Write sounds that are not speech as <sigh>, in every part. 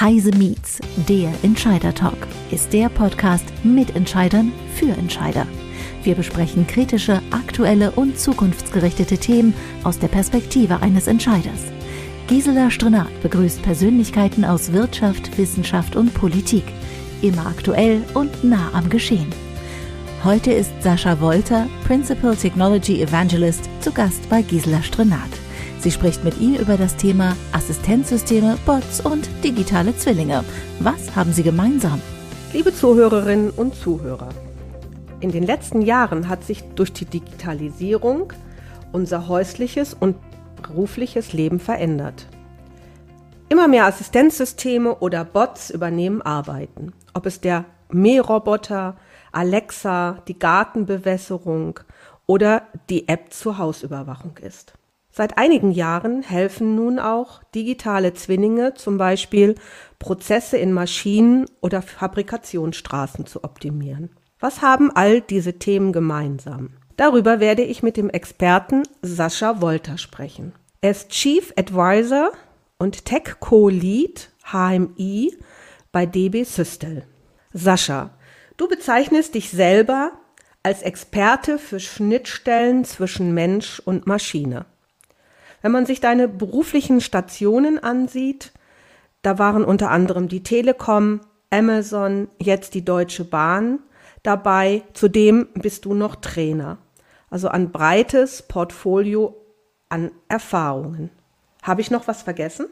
Heise Meets, der Entscheider Talk, ist der Podcast mit Entscheidern für Entscheider. Wir besprechen kritische, aktuelle und zukunftsgerichtete Themen aus der Perspektive eines Entscheiders. Gisela Strenat begrüßt Persönlichkeiten aus Wirtschaft, Wissenschaft und Politik. Immer aktuell und nah am Geschehen. Heute ist Sascha Wolter, Principal Technology Evangelist, zu Gast bei Gisela Strenat. Sie spricht mit ihr über das Thema Assistenzsysteme, Bots und digitale Zwillinge. Was haben sie gemeinsam? Liebe Zuhörerinnen und Zuhörer, in den letzten Jahren hat sich durch die Digitalisierung unser häusliches und berufliches Leben verändert. Immer mehr Assistenzsysteme oder Bots übernehmen Arbeiten. Ob es der Mähroboter, Alexa, die Gartenbewässerung oder die App zur Hausüberwachung ist. Seit einigen Jahren helfen nun auch digitale Zwillinge, zum Beispiel Prozesse in Maschinen oder Fabrikationsstraßen zu optimieren. Was haben all diese Themen gemeinsam? Darüber werde ich mit dem Experten Sascha Wolter sprechen. Er ist Chief Advisor und Tech Co-Lead HMI bei DB Systel. Sascha, du bezeichnest dich selber als Experte für Schnittstellen zwischen Mensch und Maschine. Wenn man sich deine beruflichen Stationen ansieht, da waren unter anderem die Telekom, Amazon, jetzt die Deutsche Bahn dabei. Zudem bist du noch Trainer. Also ein breites Portfolio an Erfahrungen. Habe ich noch was vergessen?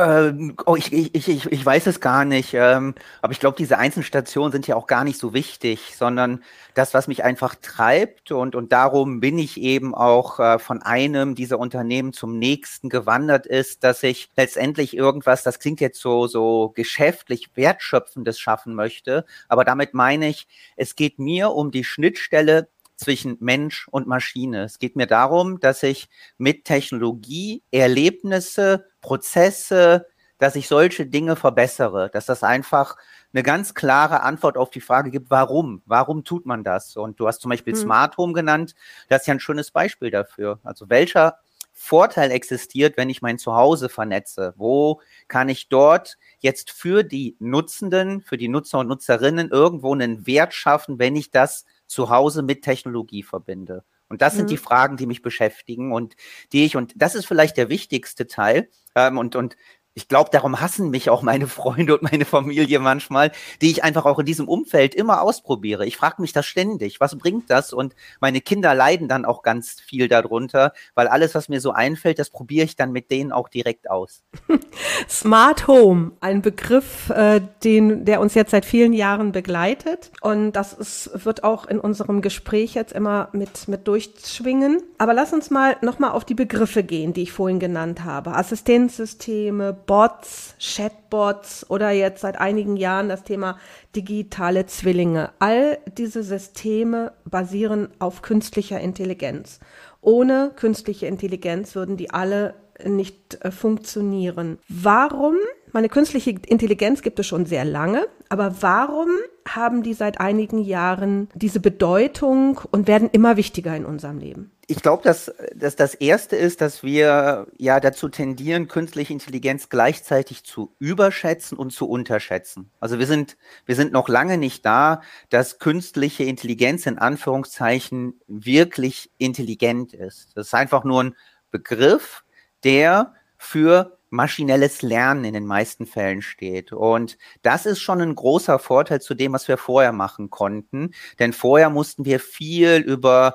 Ähm, oh, ich, ich, ich, ich weiß es gar nicht. Ähm, aber ich glaube, diese einzelnen Stationen sind ja auch gar nicht so wichtig, sondern das, was mich einfach treibt und, und darum bin ich eben auch äh, von einem dieser Unternehmen zum nächsten gewandert ist, dass ich letztendlich irgendwas, das klingt jetzt so, so geschäftlich wertschöpfendes schaffen möchte. Aber damit meine ich, es geht mir um die Schnittstelle zwischen Mensch und Maschine. Es geht mir darum, dass ich mit Technologie Erlebnisse, Prozesse, dass ich solche Dinge verbessere, dass das einfach eine ganz klare Antwort auf die Frage gibt, warum? Warum tut man das? Und du hast zum Beispiel hm. Smart Home genannt. Das ist ja ein schönes Beispiel dafür. Also welcher Vorteil existiert, wenn ich mein Zuhause vernetze? Wo kann ich dort jetzt für die Nutzenden, für die Nutzer und Nutzerinnen irgendwo einen Wert schaffen, wenn ich das zu Hause mit Technologie verbinde. Und das mhm. sind die mhm. Fragen, die mich beschäftigen und die ich, und das ist vielleicht der wichtigste Teil, ähm, und, und ich glaube, darum hassen mich auch meine Freunde und meine Familie manchmal, die ich einfach auch in diesem Umfeld immer ausprobiere. Ich frage mich das ständig, was bringt das? Und meine Kinder leiden dann auch ganz viel darunter, weil alles, was mir so einfällt, das probiere ich dann mit denen auch direkt aus. <laughs> Smart Home, ein Begriff, äh, den, der uns jetzt seit vielen Jahren begleitet. Und das ist, wird auch in unserem Gespräch jetzt immer mit, mit durchschwingen. Aber lass uns mal nochmal auf die Begriffe gehen, die ich vorhin genannt habe. Assistenzsysteme, Bots, Chatbots oder jetzt seit einigen Jahren das Thema digitale Zwillinge. All diese Systeme basieren auf künstlicher Intelligenz. Ohne künstliche Intelligenz würden die alle nicht äh, funktionieren. Warum? Meine künstliche Intelligenz gibt es schon sehr lange, aber warum haben die seit einigen Jahren diese Bedeutung und werden immer wichtiger in unserem Leben? Ich glaube, dass, dass das Erste ist, dass wir ja dazu tendieren, künstliche Intelligenz gleichzeitig zu überschätzen und zu unterschätzen. Also wir sind, wir sind noch lange nicht da, dass künstliche Intelligenz in Anführungszeichen wirklich intelligent ist. Das ist einfach nur ein Begriff, der für maschinelles Lernen in den meisten Fällen steht. Und das ist schon ein großer Vorteil zu dem, was wir vorher machen konnten. Denn vorher mussten wir viel über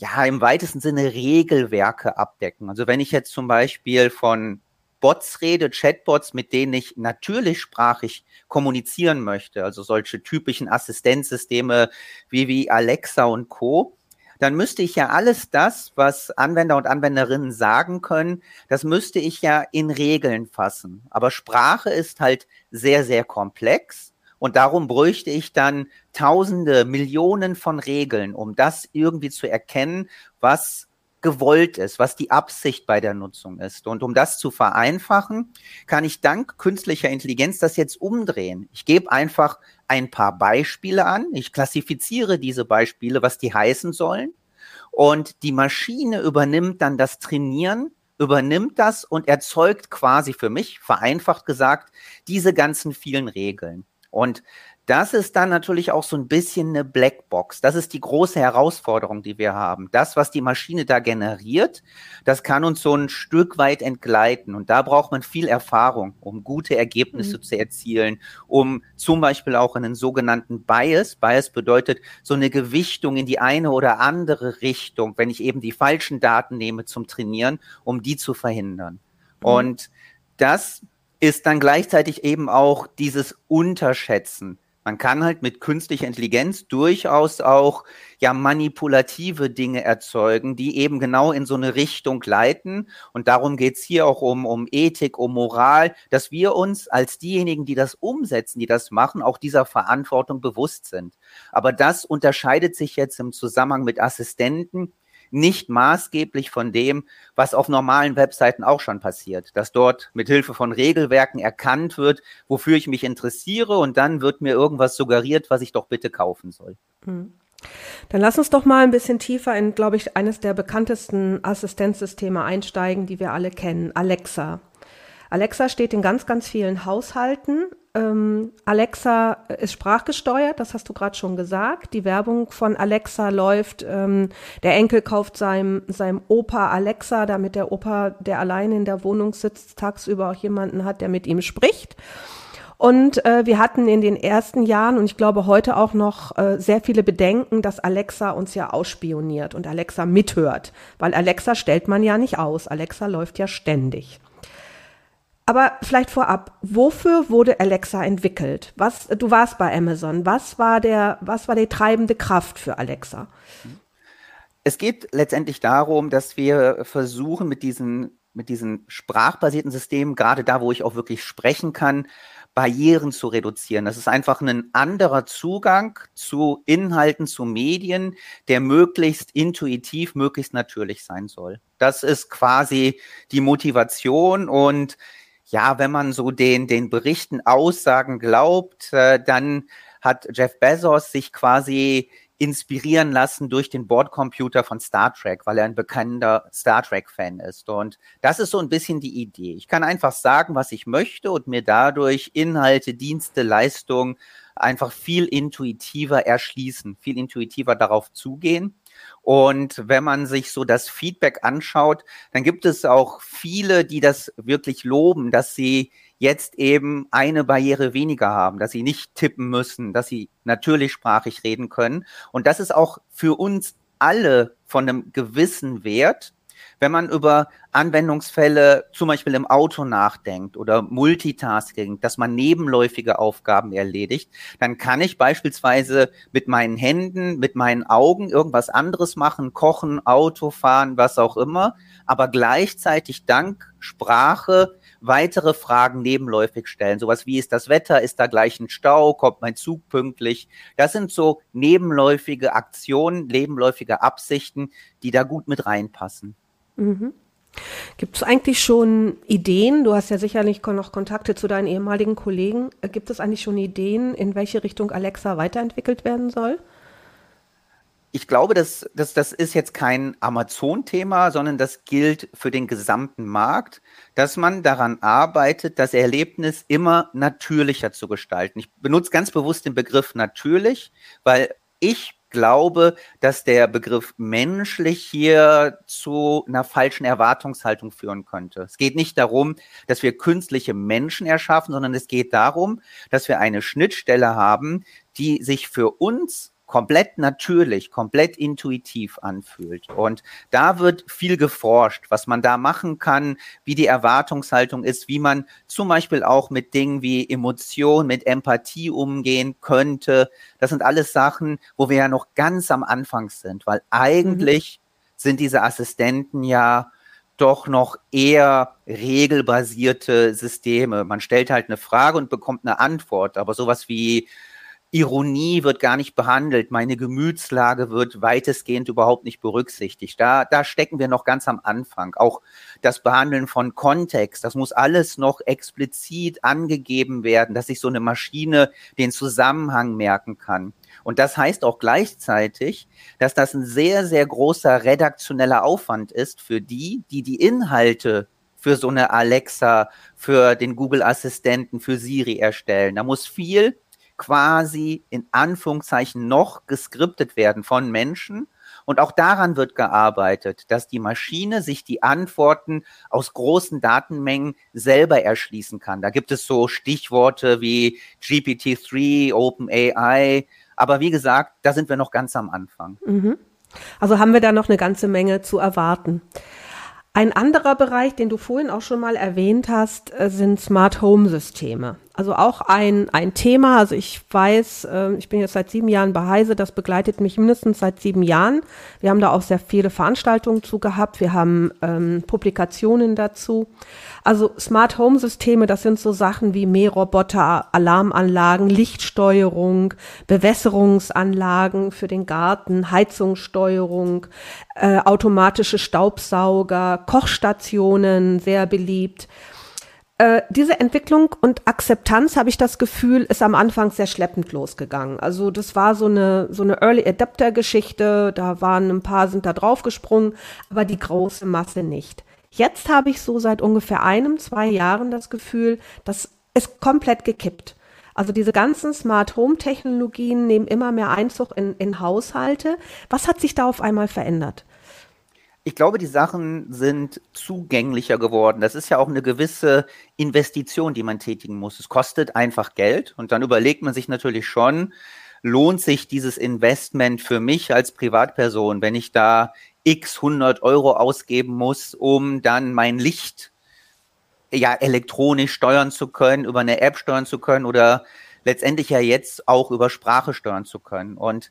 ja, im weitesten Sinne Regelwerke abdecken. Also wenn ich jetzt zum Beispiel von Bots rede, Chatbots, mit denen ich natürlich sprachig kommunizieren möchte, also solche typischen Assistenzsysteme wie, wie Alexa und Co., dann müsste ich ja alles das, was Anwender und Anwenderinnen sagen können, das müsste ich ja in Regeln fassen. Aber Sprache ist halt sehr, sehr komplex. Und darum bräuchte ich dann Tausende, Millionen von Regeln, um das irgendwie zu erkennen, was gewollt ist, was die Absicht bei der Nutzung ist. Und um das zu vereinfachen, kann ich dank künstlicher Intelligenz das jetzt umdrehen. Ich gebe einfach ein paar Beispiele an. Ich klassifiziere diese Beispiele, was die heißen sollen. Und die Maschine übernimmt dann das Trainieren übernimmt das und erzeugt quasi für mich, vereinfacht gesagt, diese ganzen vielen Regeln. Und das ist dann natürlich auch so ein bisschen eine Blackbox. Das ist die große Herausforderung, die wir haben. Das, was die Maschine da generiert, das kann uns so ein Stück weit entgleiten. Und da braucht man viel Erfahrung, um gute Ergebnisse mhm. zu erzielen, um zum Beispiel auch einen sogenannten Bias. Bias bedeutet so eine Gewichtung in die eine oder andere Richtung, wenn ich eben die falschen Daten nehme zum Trainieren, um die zu verhindern. Mhm. Und das ist dann gleichzeitig eben auch dieses Unterschätzen man kann halt mit künstlicher Intelligenz durchaus auch ja manipulative Dinge erzeugen, die eben genau in so eine Richtung leiten. Und darum geht's hier auch um, um Ethik, um Moral, dass wir uns als diejenigen, die das umsetzen, die das machen, auch dieser Verantwortung bewusst sind. Aber das unterscheidet sich jetzt im Zusammenhang mit Assistenten nicht maßgeblich von dem, was auf normalen Webseiten auch schon passiert, dass dort mit Hilfe von Regelwerken erkannt wird, wofür ich mich interessiere und dann wird mir irgendwas suggeriert, was ich doch bitte kaufen soll. Hm. Dann lass uns doch mal ein bisschen tiefer in, glaube ich, eines der bekanntesten Assistenzsysteme einsteigen, die wir alle kennen, Alexa. Alexa steht in ganz, ganz vielen Haushalten. Ähm, Alexa ist sprachgesteuert, das hast du gerade schon gesagt. Die Werbung von Alexa läuft. Ähm, der Enkel kauft seinem, seinem Opa Alexa, damit der Opa, der allein in der Wohnung sitzt, tagsüber auch jemanden hat, der mit ihm spricht. Und äh, wir hatten in den ersten Jahren und ich glaube heute auch noch äh, sehr viele Bedenken, dass Alexa uns ja ausspioniert und Alexa mithört, weil Alexa stellt man ja nicht aus. Alexa läuft ja ständig. Aber vielleicht vorab, wofür wurde Alexa entwickelt? Was, du warst bei Amazon. Was war der, was war die treibende Kraft für Alexa? Es geht letztendlich darum, dass wir versuchen, mit diesen, mit diesen sprachbasierten Systemen, gerade da, wo ich auch wirklich sprechen kann, Barrieren zu reduzieren. Das ist einfach ein anderer Zugang zu Inhalten, zu Medien, der möglichst intuitiv, möglichst natürlich sein soll. Das ist quasi die Motivation und ja, wenn man so den, den Berichten, Aussagen glaubt, äh, dann hat Jeff Bezos sich quasi inspirieren lassen durch den Bordcomputer von Star Trek, weil er ein bekannter Star Trek-Fan ist. Und das ist so ein bisschen die Idee. Ich kann einfach sagen, was ich möchte und mir dadurch Inhalte, Dienste, Leistungen einfach viel intuitiver erschließen, viel intuitiver darauf zugehen. Und wenn man sich so das Feedback anschaut, dann gibt es auch viele, die das wirklich loben, dass sie jetzt eben eine Barriere weniger haben, dass sie nicht tippen müssen, dass sie natürlich sprachig reden können. Und das ist auch für uns alle von einem gewissen Wert, wenn man über Anwendungsfälle zum Beispiel im Auto nachdenkt oder Multitasking, dass man nebenläufige Aufgaben erledigt, dann kann ich beispielsweise mit meinen Händen, mit meinen Augen irgendwas anderes machen, kochen, Auto fahren, was auch immer, aber gleichzeitig dank Sprache weitere Fragen nebenläufig stellen. Sowas wie ist das Wetter, ist da gleich ein Stau, kommt mein Zug pünktlich. Das sind so nebenläufige Aktionen, nebenläufige Absichten, die da gut mit reinpassen. Mhm. Gibt es eigentlich schon Ideen? Du hast ja sicherlich noch Kontakte zu deinen ehemaligen Kollegen. Äh, gibt es eigentlich schon Ideen, in welche Richtung Alexa weiterentwickelt werden soll? Ich glaube, dass, dass das ist jetzt kein Amazon-Thema, sondern das gilt für den gesamten Markt, dass man daran arbeitet, das Erlebnis immer natürlicher zu gestalten. Ich benutze ganz bewusst den Begriff natürlich, weil ich glaube, dass der Begriff menschlich hier zu einer falschen Erwartungshaltung führen könnte. Es geht nicht darum, dass wir künstliche Menschen erschaffen, sondern es geht darum, dass wir eine Schnittstelle haben, die sich für uns komplett natürlich, komplett intuitiv anfühlt. Und da wird viel geforscht, was man da machen kann, wie die Erwartungshaltung ist, wie man zum Beispiel auch mit Dingen wie Emotion, mit Empathie umgehen könnte. Das sind alles Sachen, wo wir ja noch ganz am Anfang sind, weil eigentlich mhm. sind diese Assistenten ja doch noch eher regelbasierte Systeme. Man stellt halt eine Frage und bekommt eine Antwort, aber sowas wie Ironie wird gar nicht behandelt, meine Gemütslage wird weitestgehend überhaupt nicht berücksichtigt. Da, da stecken wir noch ganz am Anfang. Auch das Behandeln von Kontext, das muss alles noch explizit angegeben werden, dass sich so eine Maschine den Zusammenhang merken kann. Und das heißt auch gleichzeitig, dass das ein sehr, sehr großer redaktioneller Aufwand ist für die, die die Inhalte für so eine Alexa, für den Google-Assistenten, für Siri erstellen. Da muss viel quasi in Anführungszeichen noch geskriptet werden von Menschen. Und auch daran wird gearbeitet, dass die Maschine sich die Antworten aus großen Datenmengen selber erschließen kann. Da gibt es so Stichworte wie GPT-3, OpenAI. Aber wie gesagt, da sind wir noch ganz am Anfang. Mhm. Also haben wir da noch eine ganze Menge zu erwarten. Ein anderer Bereich, den du vorhin auch schon mal erwähnt hast, äh, sind Smart Home Systeme. Also auch ein, ein Thema. Also ich weiß, äh, ich bin jetzt seit sieben Jahren bei Heise, das begleitet mich mindestens seit sieben Jahren. Wir haben da auch sehr viele Veranstaltungen zu gehabt. Wir haben ähm, Publikationen dazu. Also Smart Home Systeme, das sind so Sachen wie Mähroboter, Alarmanlagen, Lichtsteuerung, Bewässerungsanlagen für den Garten, Heizungssteuerung, äh, automatische Staubsauger, Kochstationen, sehr beliebt äh, diese Entwicklung und Akzeptanz, habe ich das Gefühl, ist am Anfang sehr schleppend losgegangen. Also das war so eine, so eine Early Adapter Geschichte, da waren ein paar, sind da draufgesprungen, aber die große Masse nicht. Jetzt habe ich so seit ungefähr einem, zwei Jahren das Gefühl, das ist komplett gekippt. Also diese ganzen Smart Home Technologien nehmen immer mehr Einzug in, in Haushalte. Was hat sich da auf einmal verändert? Ich glaube, die Sachen sind zugänglicher geworden. Das ist ja auch eine gewisse Investition, die man tätigen muss. Es kostet einfach Geld und dann überlegt man sich natürlich schon, lohnt sich dieses Investment für mich als Privatperson, wenn ich da x 100 Euro ausgeben muss, um dann mein Licht ja elektronisch steuern zu können, über eine App steuern zu können oder letztendlich ja jetzt auch über Sprache steuern zu können. Und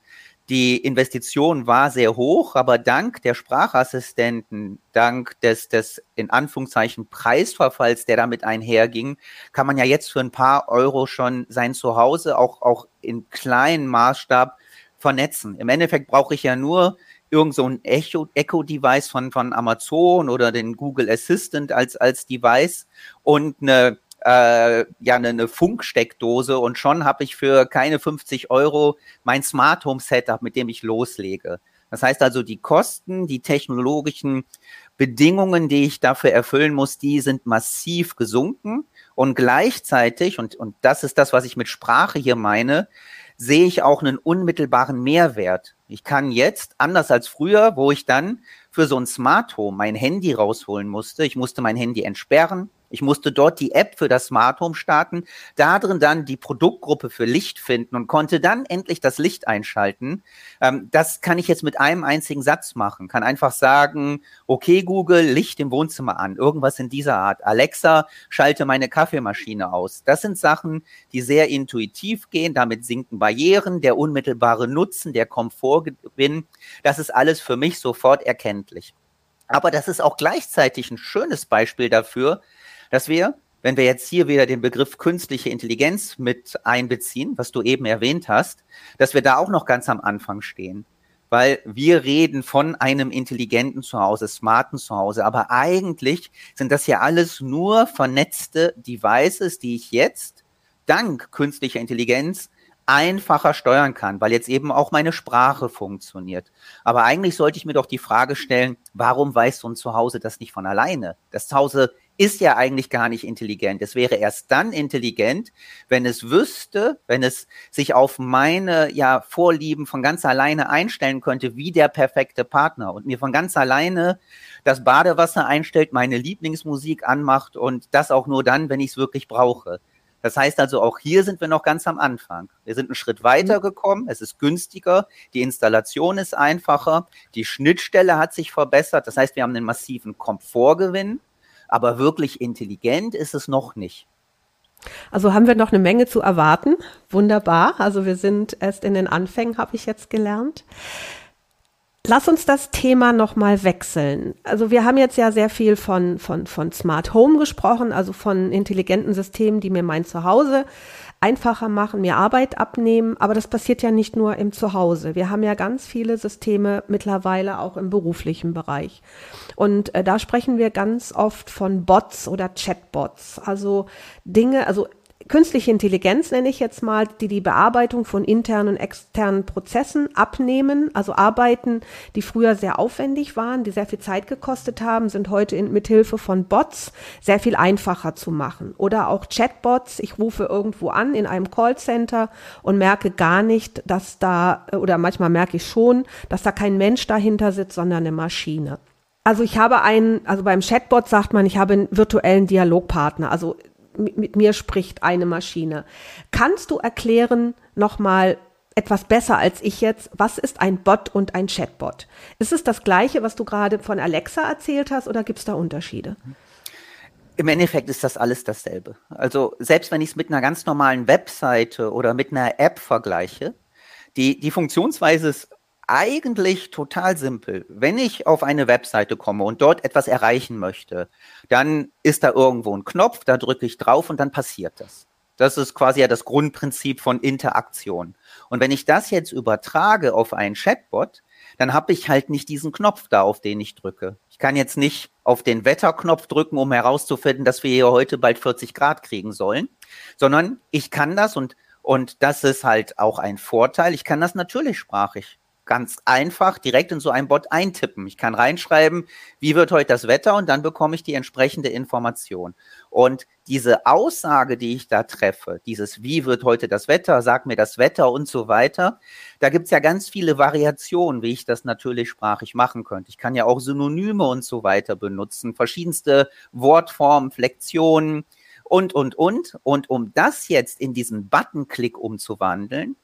die Investition war sehr hoch, aber dank der Sprachassistenten, dank des, des in Anführungszeichen Preisverfalls, der damit einherging, kann man ja jetzt für ein paar Euro schon sein Zuhause auch, auch in kleinen Maßstab vernetzen. Im Endeffekt brauche ich ja nur irgend so ein Echo-Device von, von Amazon oder den Google Assistant als, als Device und eine äh, ja eine, eine Funksteckdose und schon habe ich für keine 50 Euro mein Smart Home Setup, mit dem ich loslege. Das heißt also, die Kosten, die technologischen Bedingungen, die ich dafür erfüllen muss, die sind massiv gesunken. Und gleichzeitig, und, und das ist das, was ich mit Sprache hier meine, sehe ich auch einen unmittelbaren Mehrwert. Ich kann jetzt, anders als früher, wo ich dann für so ein Smart Home mein Handy rausholen musste, ich musste mein Handy entsperren, ich musste dort die App für das Smart Home starten, da drin dann die Produktgruppe für Licht finden und konnte dann endlich das Licht einschalten. Ähm, das kann ich jetzt mit einem einzigen Satz machen. Kann einfach sagen, okay Google, Licht im Wohnzimmer an, irgendwas in dieser Art. Alexa, schalte meine Kaffeemaschine aus. Das sind Sachen, die sehr intuitiv gehen. Damit sinken Barrieren, der unmittelbare Nutzen, der Komfortgewinn. Das ist alles für mich sofort erkenntlich. Aber das ist auch gleichzeitig ein schönes Beispiel dafür, dass wir, wenn wir jetzt hier wieder den Begriff künstliche Intelligenz mit einbeziehen, was du eben erwähnt hast, dass wir da auch noch ganz am Anfang stehen. Weil wir reden von einem intelligenten Zuhause, smarten Zuhause, aber eigentlich sind das ja alles nur vernetzte Devices, die ich jetzt dank künstlicher Intelligenz einfacher steuern kann, weil jetzt eben auch meine Sprache funktioniert. Aber eigentlich sollte ich mir doch die Frage stellen, warum weiß so ein Zuhause das nicht von alleine? Das Zuhause ist ja eigentlich gar nicht intelligent. Es wäre erst dann intelligent, wenn es wüsste, wenn es sich auf meine ja, Vorlieben von ganz alleine einstellen könnte, wie der perfekte Partner und mir von ganz alleine das Badewasser einstellt, meine Lieblingsmusik anmacht und das auch nur dann, wenn ich es wirklich brauche. Das heißt also, auch hier sind wir noch ganz am Anfang. Wir sind einen Schritt weiter mhm. gekommen. Es ist günstiger. Die Installation ist einfacher. Die Schnittstelle hat sich verbessert. Das heißt, wir haben einen massiven Komfortgewinn aber wirklich intelligent ist es noch nicht. Also haben wir noch eine Menge zu erwarten. Wunderbar. Also wir sind erst in den Anfängen, habe ich jetzt gelernt. Lass uns das Thema nochmal wechseln. Also wir haben jetzt ja sehr viel von, von, von Smart Home gesprochen, also von intelligenten Systemen, die mir mein Zuhause einfacher machen, mir Arbeit abnehmen. Aber das passiert ja nicht nur im Zuhause. Wir haben ja ganz viele Systeme mittlerweile auch im beruflichen Bereich. Und äh, da sprechen wir ganz oft von Bots oder Chatbots. Also Dinge, also künstliche Intelligenz nenne ich jetzt mal, die die Bearbeitung von internen und externen Prozessen abnehmen, also Arbeiten, die früher sehr aufwendig waren, die sehr viel Zeit gekostet haben, sind heute mit Hilfe von Bots sehr viel einfacher zu machen. Oder auch Chatbots. Ich rufe irgendwo an in einem Callcenter und merke gar nicht, dass da, oder manchmal merke ich schon, dass da kein Mensch dahinter sitzt, sondern eine Maschine. Also ich habe einen, also beim Chatbot sagt man, ich habe einen virtuellen Dialogpartner. Also mit mir spricht eine Maschine. Kannst du erklären nochmal etwas besser als ich jetzt, was ist ein Bot und ein Chatbot? Ist es das gleiche, was du gerade von Alexa erzählt hast oder gibt es da Unterschiede? Im Endeffekt ist das alles dasselbe. Also selbst wenn ich es mit einer ganz normalen Webseite oder mit einer App vergleiche, die, die Funktionsweise ist eigentlich total simpel. Wenn ich auf eine Webseite komme und dort etwas erreichen möchte, dann ist da irgendwo ein Knopf, da drücke ich drauf und dann passiert das. Das ist quasi ja das Grundprinzip von Interaktion. Und wenn ich das jetzt übertrage auf einen Chatbot, dann habe ich halt nicht diesen Knopf da, auf den ich drücke. Ich kann jetzt nicht auf den Wetterknopf drücken, um herauszufinden, dass wir hier heute bald 40 Grad kriegen sollen, sondern ich kann das und und das ist halt auch ein Vorteil. Ich kann das natürlich sprachig ganz einfach direkt in so einen Bot eintippen. Ich kann reinschreiben, wie wird heute das Wetter und dann bekomme ich die entsprechende Information. Und diese Aussage, die ich da treffe, dieses wie wird heute das Wetter, sag mir das Wetter und so weiter, da gibt's ja ganz viele Variationen, wie ich das natürlich sprachig machen könnte. Ich kann ja auch Synonyme und so weiter benutzen, verschiedenste Wortformen, Flexionen und, und, und. Und um das jetzt in diesen Button-Klick umzuwandeln,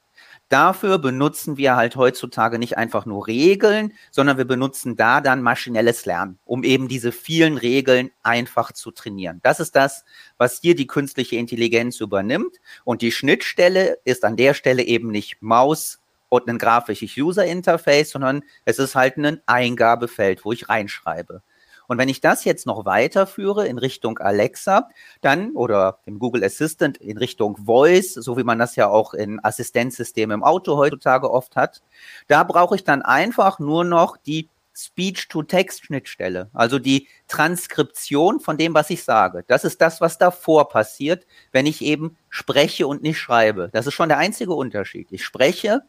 Dafür benutzen wir halt heutzutage nicht einfach nur Regeln, sondern wir benutzen da dann maschinelles Lernen, um eben diese vielen Regeln einfach zu trainieren. Das ist das, was hier die künstliche Intelligenz übernimmt. Und die Schnittstelle ist an der Stelle eben nicht Maus und ein grafisches User Interface, sondern es ist halt ein Eingabefeld, wo ich reinschreibe. Und wenn ich das jetzt noch weiterführe in Richtung Alexa, dann oder im Google Assistant in Richtung Voice, so wie man das ja auch in Assistenzsystemen im Auto heutzutage oft hat, da brauche ich dann einfach nur noch die Speech-to-Text-Schnittstelle, also die Transkription von dem, was ich sage. Das ist das, was davor passiert, wenn ich eben spreche und nicht schreibe. Das ist schon der einzige Unterschied. Ich spreche,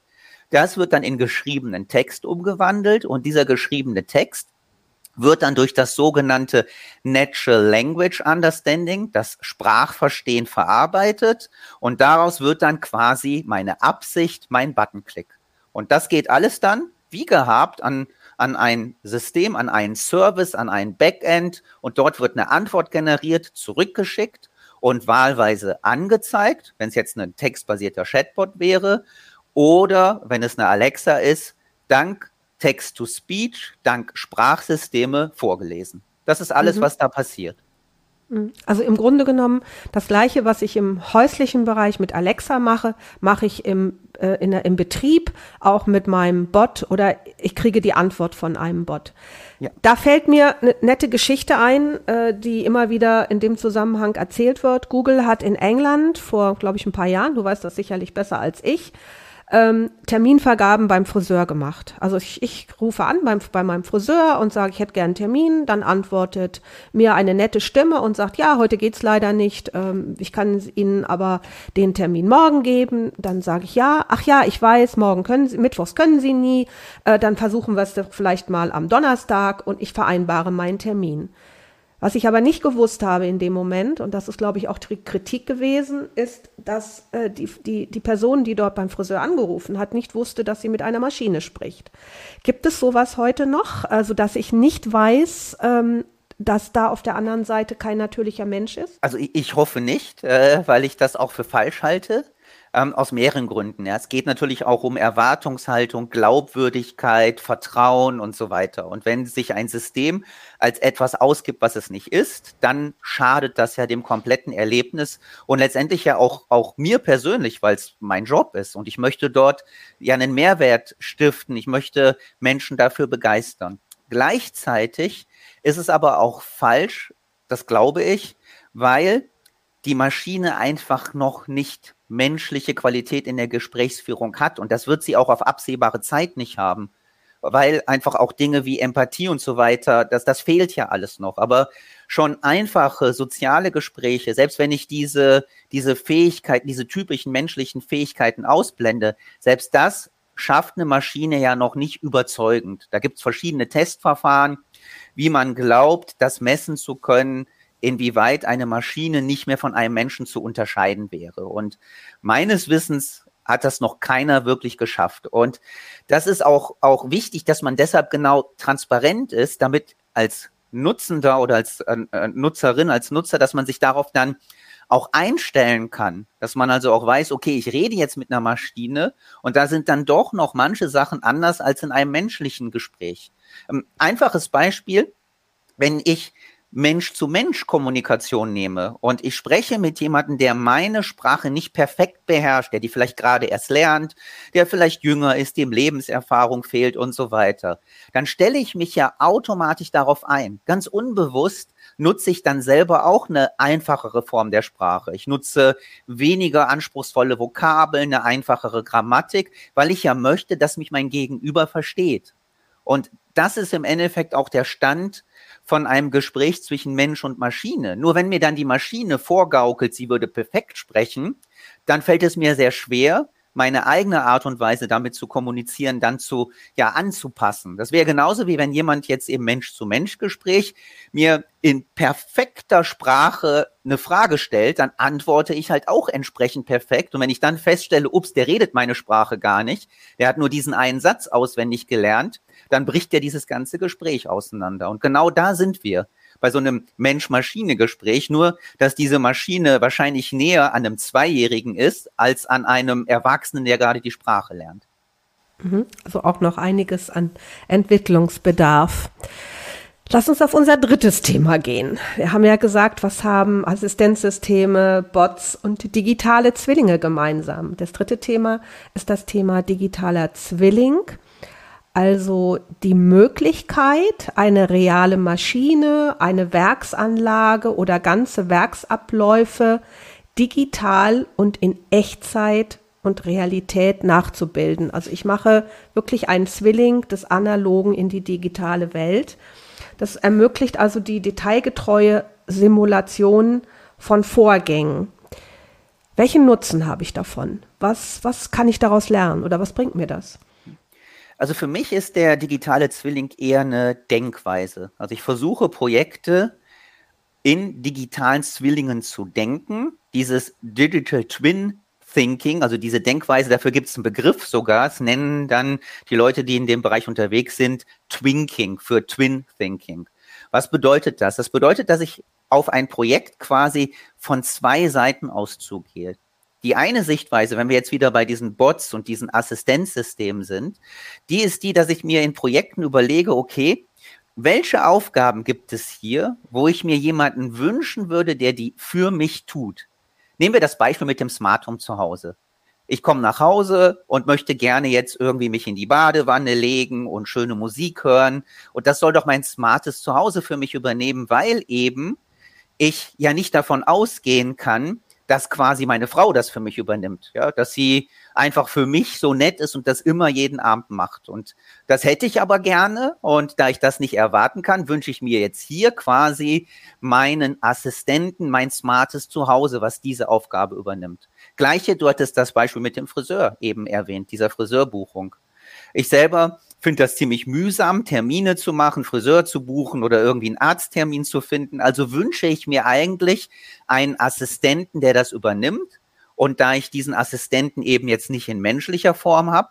das wird dann in geschriebenen Text umgewandelt und dieser geschriebene Text wird dann durch das sogenannte Natural Language Understanding, das Sprachverstehen verarbeitet. Und daraus wird dann quasi meine Absicht, mein Buttonklick. Und das geht alles dann, wie gehabt, an, an ein System, an einen Service, an ein Backend. Und dort wird eine Antwort generiert, zurückgeschickt und wahlweise angezeigt, wenn es jetzt ein textbasierter Chatbot wäre. Oder wenn es eine Alexa ist, dank Text-to-Speech dank Sprachsysteme vorgelesen. Das ist alles, mhm. was da passiert. Mhm. Also im Grunde genommen das Gleiche, was ich im häuslichen Bereich mit Alexa mache, mache ich im, äh, in im Betrieb auch mit meinem Bot oder ich kriege die Antwort von einem Bot. Ja. Da fällt mir eine nette Geschichte ein, äh, die immer wieder in dem Zusammenhang erzählt wird. Google hat in England vor, glaube ich, ein paar Jahren, du weißt das sicherlich besser als ich, ähm, Terminvergaben beim Friseur gemacht. Also ich, ich rufe an beim, bei meinem Friseur und sage, ich hätte gern einen Termin. Dann antwortet mir eine nette Stimme und sagt, ja, heute geht's leider nicht. Ähm, ich kann Ihnen aber den Termin morgen geben. Dann sage ich ja. Ach ja, ich weiß, morgen können Sie, mittwochs können Sie nie. Äh, dann versuchen wir es vielleicht mal am Donnerstag und ich vereinbare meinen Termin. Was ich aber nicht gewusst habe in dem Moment, und das ist, glaube ich, auch Kritik gewesen, ist, dass äh, die, die, die Person, die dort beim Friseur angerufen hat, nicht wusste, dass sie mit einer Maschine spricht. Gibt es sowas heute noch? Also, dass ich nicht weiß, ähm, dass da auf der anderen Seite kein natürlicher Mensch ist? Also ich, ich hoffe nicht, äh, weil ich das auch für falsch halte. Ähm, aus mehreren Gründen. Ja. Es geht natürlich auch um Erwartungshaltung, Glaubwürdigkeit, Vertrauen und so weiter. Und wenn sich ein System als etwas ausgibt, was es nicht ist, dann schadet das ja dem kompletten Erlebnis und letztendlich ja auch, auch mir persönlich, weil es mein Job ist. Und ich möchte dort ja einen Mehrwert stiften. Ich möchte Menschen dafür begeistern. Gleichzeitig ist es aber auch falsch, das glaube ich, weil die Maschine einfach noch nicht menschliche Qualität in der Gesprächsführung hat. Und das wird sie auch auf absehbare Zeit nicht haben, weil einfach auch Dinge wie Empathie und so weiter, das, das fehlt ja alles noch. Aber schon einfache soziale Gespräche, selbst wenn ich diese, diese Fähigkeiten, diese typischen menschlichen Fähigkeiten ausblende, selbst das schafft eine Maschine ja noch nicht überzeugend. Da gibt es verschiedene Testverfahren, wie man glaubt, das messen zu können, inwieweit eine Maschine nicht mehr von einem Menschen zu unterscheiden wäre. Und meines Wissens hat das noch keiner wirklich geschafft. Und das ist auch, auch wichtig, dass man deshalb genau transparent ist, damit als Nutzender oder als äh, äh Nutzerin, als Nutzer, dass man sich darauf dann auch einstellen kann, dass man also auch weiß, okay, ich rede jetzt mit einer Maschine und da sind dann doch noch manche Sachen anders als in einem menschlichen Gespräch. Ähm, einfaches Beispiel, wenn ich Mensch-zu-Mensch-Kommunikation nehme und ich spreche mit jemandem, der meine Sprache nicht perfekt beherrscht, der die vielleicht gerade erst lernt, der vielleicht jünger ist, dem Lebenserfahrung fehlt und so weiter, dann stelle ich mich ja automatisch darauf ein. Ganz unbewusst nutze ich dann selber auch eine einfachere Form der Sprache. Ich nutze weniger anspruchsvolle Vokabeln, eine einfachere Grammatik, weil ich ja möchte, dass mich mein Gegenüber versteht. Und das ist im Endeffekt auch der Stand von einem Gespräch zwischen Mensch und Maschine. Nur wenn mir dann die Maschine vorgaukelt, sie würde perfekt sprechen, dann fällt es mir sehr schwer, meine eigene Art und Weise damit zu kommunizieren, dann zu, ja, anzupassen. Das wäre genauso wie wenn jemand jetzt im Mensch-zu-Mensch-Gespräch mir in perfekter Sprache eine Frage stellt, dann antworte ich halt auch entsprechend perfekt. Und wenn ich dann feststelle, ups, der redet meine Sprache gar nicht, der hat nur diesen einen Satz auswendig gelernt, dann bricht ja dieses ganze Gespräch auseinander. Und genau da sind wir bei so einem Mensch-Maschine-Gespräch, nur dass diese Maschine wahrscheinlich näher an einem Zweijährigen ist, als an einem Erwachsenen, der gerade die Sprache lernt. Mhm. Also auch noch einiges an Entwicklungsbedarf. Lass uns auf unser drittes Thema gehen. Wir haben ja gesagt, was haben Assistenzsysteme, Bots und digitale Zwillinge gemeinsam? Das dritte Thema ist das Thema digitaler Zwilling also die Möglichkeit, eine reale Maschine, eine Werksanlage oder ganze Werksabläufe digital und in Echtzeit und Realität nachzubilden. Also ich mache wirklich einen Zwilling des Analogen in die digitale Welt. Das ermöglicht also die detailgetreue Simulation von Vorgängen. Welchen Nutzen habe ich davon? Was, was kann ich daraus lernen oder was bringt mir das? Also für mich ist der digitale Zwilling eher eine Denkweise. Also ich versuche Projekte in digitalen Zwillingen zu denken. Dieses Digital Twin Thinking, also diese Denkweise, dafür gibt es einen Begriff sogar. Es nennen dann die Leute, die in dem Bereich unterwegs sind, Twinking für Twin Thinking. Was bedeutet das? Das bedeutet, dass ich auf ein Projekt quasi von zwei Seiten aus zugehe. Die eine Sichtweise, wenn wir jetzt wieder bei diesen Bots und diesen Assistenzsystemen sind, die ist die, dass ich mir in Projekten überlege, okay, welche Aufgaben gibt es hier, wo ich mir jemanden wünschen würde, der die für mich tut? Nehmen wir das Beispiel mit dem Smart Home zu Hause. Ich komme nach Hause und möchte gerne jetzt irgendwie mich in die Badewanne legen und schöne Musik hören. Und das soll doch mein smartes Zuhause für mich übernehmen, weil eben ich ja nicht davon ausgehen kann, dass quasi meine Frau das für mich übernimmt, ja, dass sie einfach für mich so nett ist und das immer jeden Abend macht. Und das hätte ich aber gerne. Und da ich das nicht erwarten kann, wünsche ich mir jetzt hier quasi meinen Assistenten, mein smartes Zuhause, was diese Aufgabe übernimmt. Gleiche, du hattest das Beispiel mit dem Friseur eben erwähnt, dieser Friseurbuchung. Ich selber finde das ziemlich mühsam, Termine zu machen, Friseur zu buchen oder irgendwie einen Arzttermin zu finden. Also wünsche ich mir eigentlich einen Assistenten, der das übernimmt. Und da ich diesen Assistenten eben jetzt nicht in menschlicher Form habe,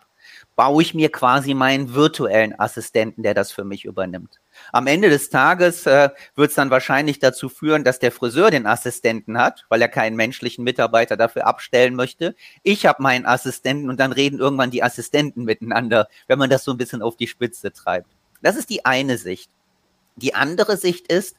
baue ich mir quasi meinen virtuellen Assistenten, der das für mich übernimmt. Am Ende des Tages äh, wird es dann wahrscheinlich dazu führen, dass der Friseur den Assistenten hat, weil er keinen menschlichen Mitarbeiter dafür abstellen möchte. Ich habe meinen Assistenten und dann reden irgendwann die Assistenten miteinander, wenn man das so ein bisschen auf die Spitze treibt. Das ist die eine Sicht. Die andere Sicht ist,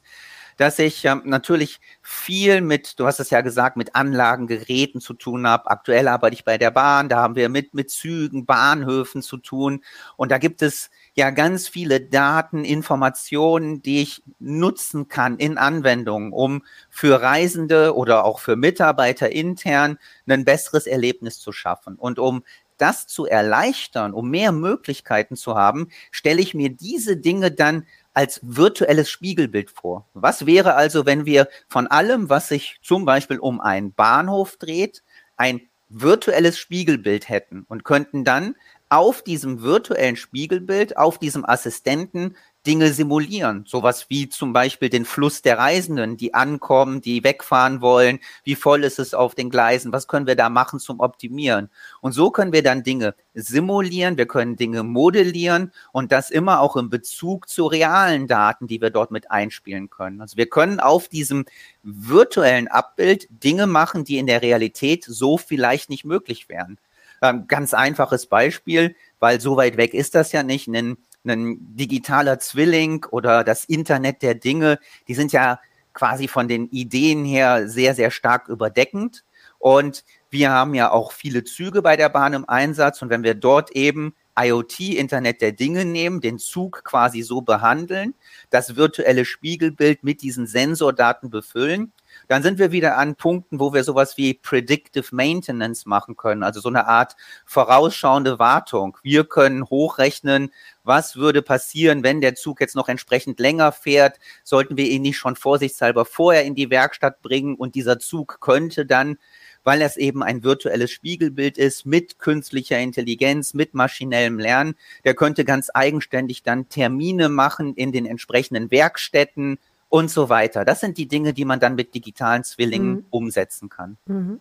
dass ich ähm, natürlich viel mit, du hast es ja gesagt, mit Anlagen, Geräten zu tun habe. Aktuell arbeite ich bei der Bahn, da haben wir mit, mit Zügen, Bahnhöfen zu tun. Und da gibt es ja ganz viele Daten, Informationen, die ich nutzen kann in Anwendungen, um für Reisende oder auch für Mitarbeiter intern ein besseres Erlebnis zu schaffen. Und um das zu erleichtern, um mehr Möglichkeiten zu haben, stelle ich mir diese Dinge dann als virtuelles Spiegelbild vor. Was wäre also, wenn wir von allem, was sich zum Beispiel um einen Bahnhof dreht, ein virtuelles Spiegelbild hätten und könnten dann auf diesem virtuellen Spiegelbild, auf diesem Assistenten Dinge simulieren. Sowas wie zum Beispiel den Fluss der Reisenden, die ankommen, die wegfahren wollen. Wie voll ist es auf den Gleisen? Was können wir da machen zum Optimieren? Und so können wir dann Dinge simulieren, wir können Dinge modellieren und das immer auch im Bezug zu realen Daten, die wir dort mit einspielen können. Also wir können auf diesem virtuellen Abbild Dinge machen, die in der Realität so vielleicht nicht möglich wären. Ähm, ganz einfaches Beispiel, weil so weit weg ist das ja nicht. Ein ein digitaler Zwilling oder das Internet der Dinge, die sind ja quasi von den Ideen her sehr, sehr stark überdeckend. Und wir haben ja auch viele Züge bei der Bahn im Einsatz. Und wenn wir dort eben IoT, Internet der Dinge nehmen, den Zug quasi so behandeln, das virtuelle Spiegelbild mit diesen Sensordaten befüllen, dann sind wir wieder an Punkten, wo wir sowas wie Predictive Maintenance machen können, also so eine Art vorausschauende Wartung. Wir können hochrechnen, was würde passieren, wenn der Zug jetzt noch entsprechend länger fährt? Sollten wir ihn nicht schon vorsichtshalber vorher in die Werkstatt bringen und dieser Zug könnte dann weil es eben ein virtuelles Spiegelbild ist mit künstlicher Intelligenz, mit maschinellem Lernen. Der könnte ganz eigenständig dann Termine machen in den entsprechenden Werkstätten, und so weiter. Das sind die Dinge, die man dann mit digitalen Zwillingen mhm. umsetzen kann. Mhm.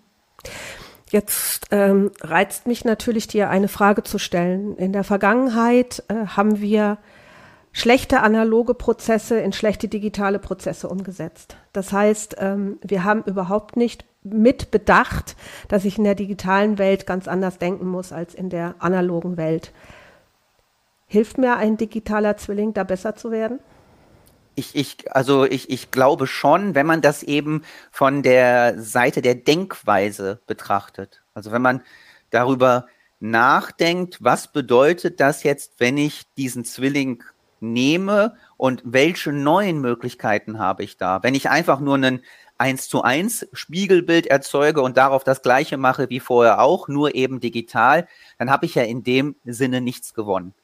Jetzt ähm, reizt mich natürlich, dir eine Frage zu stellen. In der Vergangenheit äh, haben wir schlechte analoge Prozesse in schlechte digitale Prozesse umgesetzt. Das heißt, ähm, wir haben überhaupt nicht mit bedacht, dass ich in der digitalen Welt ganz anders denken muss als in der analogen Welt. Hilft mir ein digitaler Zwilling, da besser zu werden? Ich, ich, also ich, ich glaube schon, wenn man das eben von der Seite der Denkweise betrachtet. Also wenn man darüber nachdenkt, was bedeutet das jetzt, wenn ich diesen Zwilling nehme und welche neuen Möglichkeiten habe ich da? Wenn ich einfach nur einen 1 zu 1 Spiegelbild erzeuge und darauf das gleiche mache wie vorher auch, nur eben digital, dann habe ich ja in dem Sinne nichts gewonnen.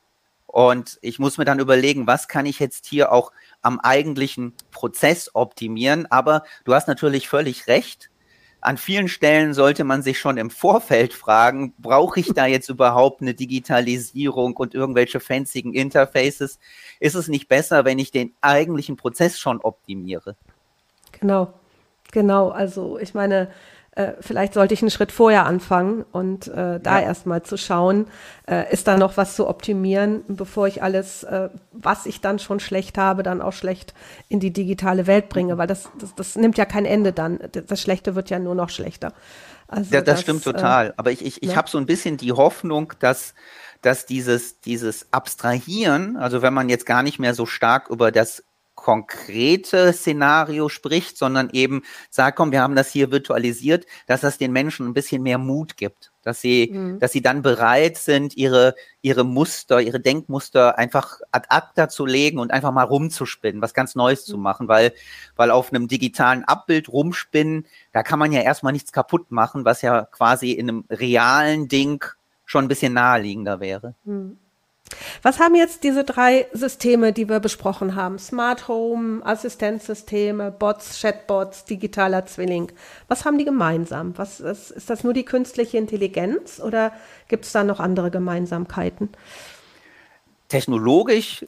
Und ich muss mir dann überlegen, was kann ich jetzt hier auch am eigentlichen Prozess optimieren. Aber du hast natürlich völlig recht. An vielen Stellen sollte man sich schon im Vorfeld fragen, brauche ich da jetzt überhaupt eine Digitalisierung und irgendwelche fanzigen Interfaces? Ist es nicht besser, wenn ich den eigentlichen Prozess schon optimiere? Genau, genau. Also ich meine, äh, vielleicht sollte ich einen Schritt vorher anfangen und äh, da ja. erstmal zu schauen, äh, ist da noch was zu optimieren, bevor ich alles, äh, was ich dann schon schlecht habe, dann auch schlecht in die digitale Welt bringe, weil das, das, das nimmt ja kein Ende dann. Das Schlechte wird ja nur noch schlechter. Also ja, das, das stimmt äh, total. Aber ich, ich, ich ja. habe so ein bisschen die Hoffnung, dass dass dieses, dieses Abstrahieren, also wenn man jetzt gar nicht mehr so stark über das konkrete Szenario spricht, sondern eben sagt, komm, wir haben das hier virtualisiert, dass das den Menschen ein bisschen mehr Mut gibt, dass sie, mhm. dass sie dann bereit sind, ihre, ihre Muster, ihre Denkmuster einfach ad acta zu legen und einfach mal rumzuspinnen, was ganz Neues mhm. zu machen, weil, weil auf einem digitalen Abbild rumspinnen, da kann man ja erstmal nichts kaputt machen, was ja quasi in einem realen Ding schon ein bisschen naheliegender wäre. Mhm. Was haben jetzt diese drei Systeme, die wir besprochen haben? Smart Home, Assistenzsysteme, Bots, Chatbots, digitaler Zwilling. Was haben die gemeinsam? Was ist, ist das nur die künstliche Intelligenz oder gibt es da noch andere Gemeinsamkeiten? Technologisch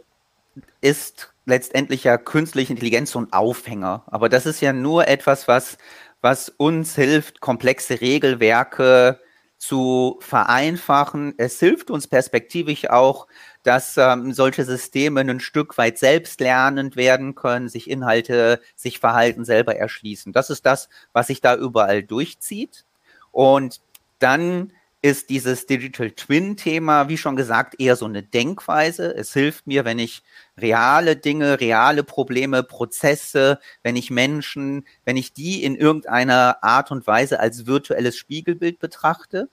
ist letztendlich ja künstliche Intelligenz so ein Aufhänger. Aber das ist ja nur etwas, was, was uns hilft, komplexe Regelwerke zu vereinfachen. Es hilft uns perspektivisch auch, dass ähm, solche Systeme ein Stück weit selbstlernend werden können, sich Inhalte, sich Verhalten selber erschließen. Das ist das, was sich da überall durchzieht. Und dann ist dieses Digital Twin Thema, wie schon gesagt, eher so eine Denkweise. Es hilft mir, wenn ich reale Dinge, reale Probleme, Prozesse, wenn ich Menschen, wenn ich die in irgendeiner Art und Weise als virtuelles Spiegelbild betrachte.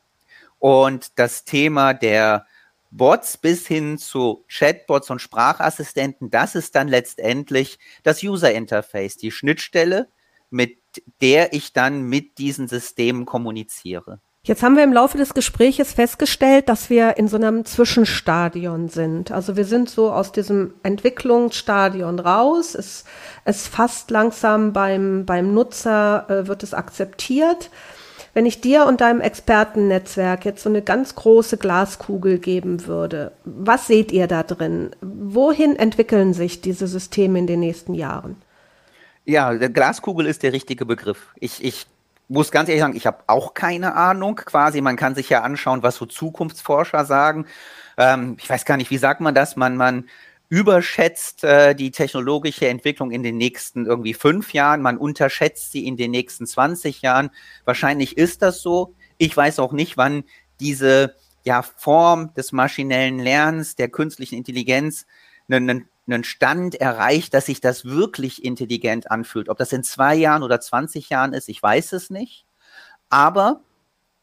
Und das Thema der Bots bis hin zu Chatbots und Sprachassistenten, das ist dann letztendlich das User Interface, die Schnittstelle, mit der ich dann mit diesen Systemen kommuniziere. Jetzt haben wir im Laufe des Gespräches festgestellt, dass wir in so einem Zwischenstadion sind. Also wir sind so aus diesem Entwicklungsstadion raus. Es, es fast langsam beim, beim Nutzer äh, wird es akzeptiert. Wenn ich dir und deinem Expertennetzwerk jetzt so eine ganz große Glaskugel geben würde, was seht ihr da drin? Wohin entwickeln sich diese Systeme in den nächsten Jahren? Ja, Glaskugel ist der richtige Begriff. Ich, ich muss ganz ehrlich sagen, ich habe auch keine Ahnung. Quasi, man kann sich ja anschauen, was so Zukunftsforscher sagen. Ähm, ich weiß gar nicht, wie sagt man das? Man, man überschätzt äh, die technologische Entwicklung in den nächsten irgendwie fünf Jahren, man unterschätzt sie in den nächsten 20 Jahren. Wahrscheinlich ist das so. Ich weiß auch nicht, wann diese ja, Form des maschinellen Lernens, der künstlichen Intelligenz einen, einen Stand erreicht, dass sich das wirklich intelligent anfühlt. Ob das in zwei Jahren oder 20 Jahren ist, ich weiß es nicht. Aber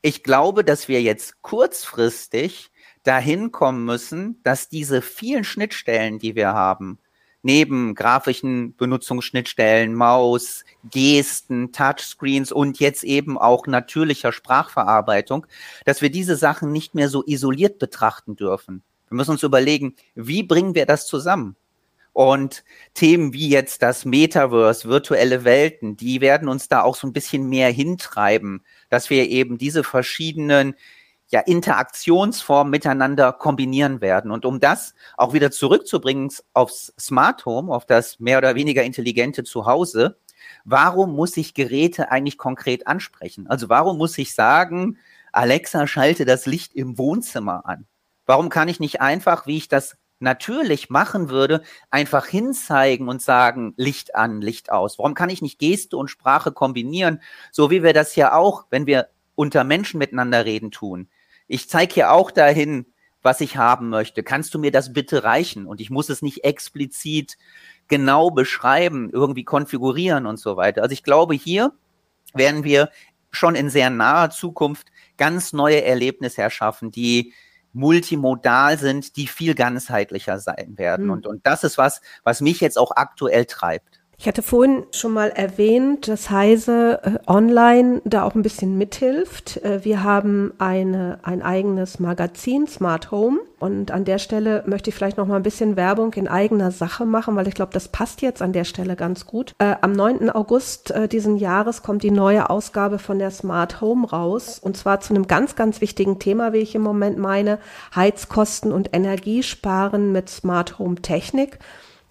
ich glaube, dass wir jetzt kurzfristig dahin kommen müssen, dass diese vielen Schnittstellen, die wir haben, neben grafischen Benutzungsschnittstellen, Maus, Gesten, Touchscreens und jetzt eben auch natürlicher Sprachverarbeitung, dass wir diese Sachen nicht mehr so isoliert betrachten dürfen. Wir müssen uns überlegen, wie bringen wir das zusammen? Und Themen wie jetzt das Metaverse, virtuelle Welten, die werden uns da auch so ein bisschen mehr hintreiben, dass wir eben diese verschiedenen ja, Interaktionsformen miteinander kombinieren werden. Und um das auch wieder zurückzubringen aufs Smart Home, auf das mehr oder weniger intelligente Zuhause, warum muss ich Geräte eigentlich konkret ansprechen? Also warum muss ich sagen, Alexa, schalte das Licht im Wohnzimmer an? Warum kann ich nicht einfach, wie ich das natürlich machen würde, einfach hinzeigen und sagen, Licht an, Licht aus? Warum kann ich nicht Geste und Sprache kombinieren, so wie wir das ja auch, wenn wir unter Menschen miteinander reden, tun? Ich zeige hier auch dahin, was ich haben möchte. Kannst du mir das bitte reichen? Und ich muss es nicht explizit genau beschreiben, irgendwie konfigurieren und so weiter. Also ich glaube, hier werden wir schon in sehr naher Zukunft ganz neue Erlebnisse erschaffen, die multimodal sind, die viel ganzheitlicher sein werden. Mhm. Und, und das ist was, was mich jetzt auch aktuell treibt. Ich hatte vorhin schon mal erwähnt, dass Heise äh, online da auch ein bisschen mithilft. Äh, wir haben eine, ein eigenes Magazin, Smart Home. Und an der Stelle möchte ich vielleicht noch mal ein bisschen Werbung in eigener Sache machen, weil ich glaube, das passt jetzt an der Stelle ganz gut. Äh, am 9. August äh, diesen Jahres kommt die neue Ausgabe von der Smart Home raus. Und zwar zu einem ganz, ganz wichtigen Thema, wie ich im Moment meine, Heizkosten und Energiesparen mit Smart Home Technik.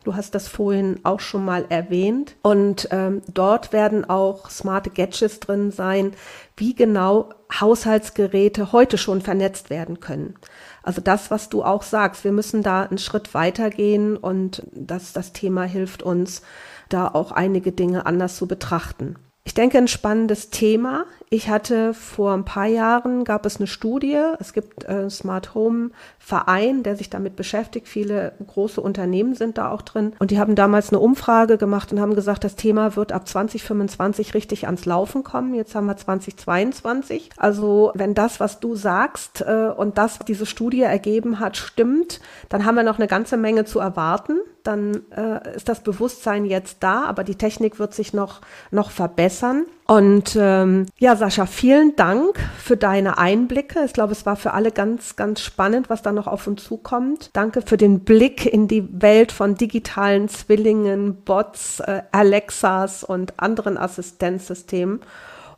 Du hast das vorhin auch schon mal erwähnt. Und ähm, dort werden auch smarte Gadgets drin sein, wie genau Haushaltsgeräte heute schon vernetzt werden können. Also das, was du auch sagst, wir müssen da einen Schritt weitergehen und das, das Thema hilft uns, da auch einige Dinge anders zu betrachten. Ich denke, ein spannendes Thema. Ich hatte vor ein paar Jahren, gab es eine Studie, es gibt einen Smart Home Verein, der sich damit beschäftigt. Viele große Unternehmen sind da auch drin. Und die haben damals eine Umfrage gemacht und haben gesagt, das Thema wird ab 2025 richtig ans Laufen kommen. Jetzt haben wir 2022. Also wenn das, was du sagst äh, und das, diese Studie ergeben hat, stimmt, dann haben wir noch eine ganze Menge zu erwarten dann äh, ist das Bewusstsein jetzt da, aber die Technik wird sich noch, noch verbessern. Und ähm, ja, Sascha, vielen Dank für deine Einblicke. Ich glaube, es war für alle ganz, ganz spannend, was da noch auf uns zukommt. Danke für den Blick in die Welt von digitalen Zwillingen, Bots, äh, Alexas und anderen Assistenzsystemen.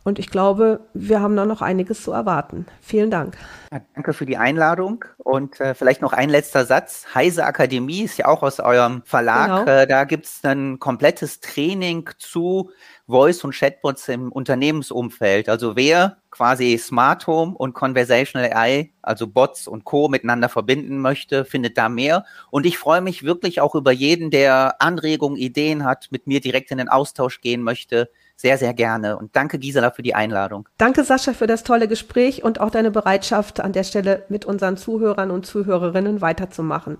Und ich glaube, wir haben da noch einiges zu erwarten. Vielen Dank. Ja, danke für die Einladung. Und äh, vielleicht noch ein letzter Satz. Heise Akademie ist ja auch aus eurem Verlag. Genau. Äh, da gibt es ein komplettes Training zu Voice und Chatbots im Unternehmensumfeld. Also wer quasi Smart Home und Conversational AI, also Bots und Co. miteinander verbinden möchte, findet da mehr. Und ich freue mich wirklich auch über jeden, der Anregungen, Ideen hat, mit mir direkt in den Austausch gehen möchte sehr, sehr gerne. Und danke, Gisela, für die Einladung. Danke, Sascha, für das tolle Gespräch und auch deine Bereitschaft, an der Stelle mit unseren Zuhörern und Zuhörerinnen weiterzumachen.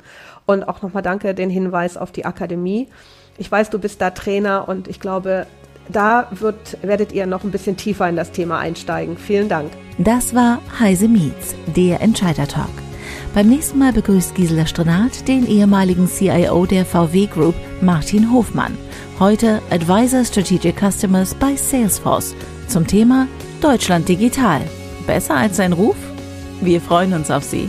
Und auch nochmal danke den Hinweis auf die Akademie. Ich weiß, du bist da Trainer und ich glaube, da wird, werdet ihr noch ein bisschen tiefer in das Thema einsteigen. Vielen Dank. Das war Heise Meets, der Entscheider Talk. Beim nächsten Mal begrüßt Gisela Strenat den ehemaligen CIO der VW Group, Martin Hofmann. Heute Advisor Strategic Customers bei Salesforce zum Thema Deutschland digital. Besser als sein Ruf? Wir freuen uns auf Sie.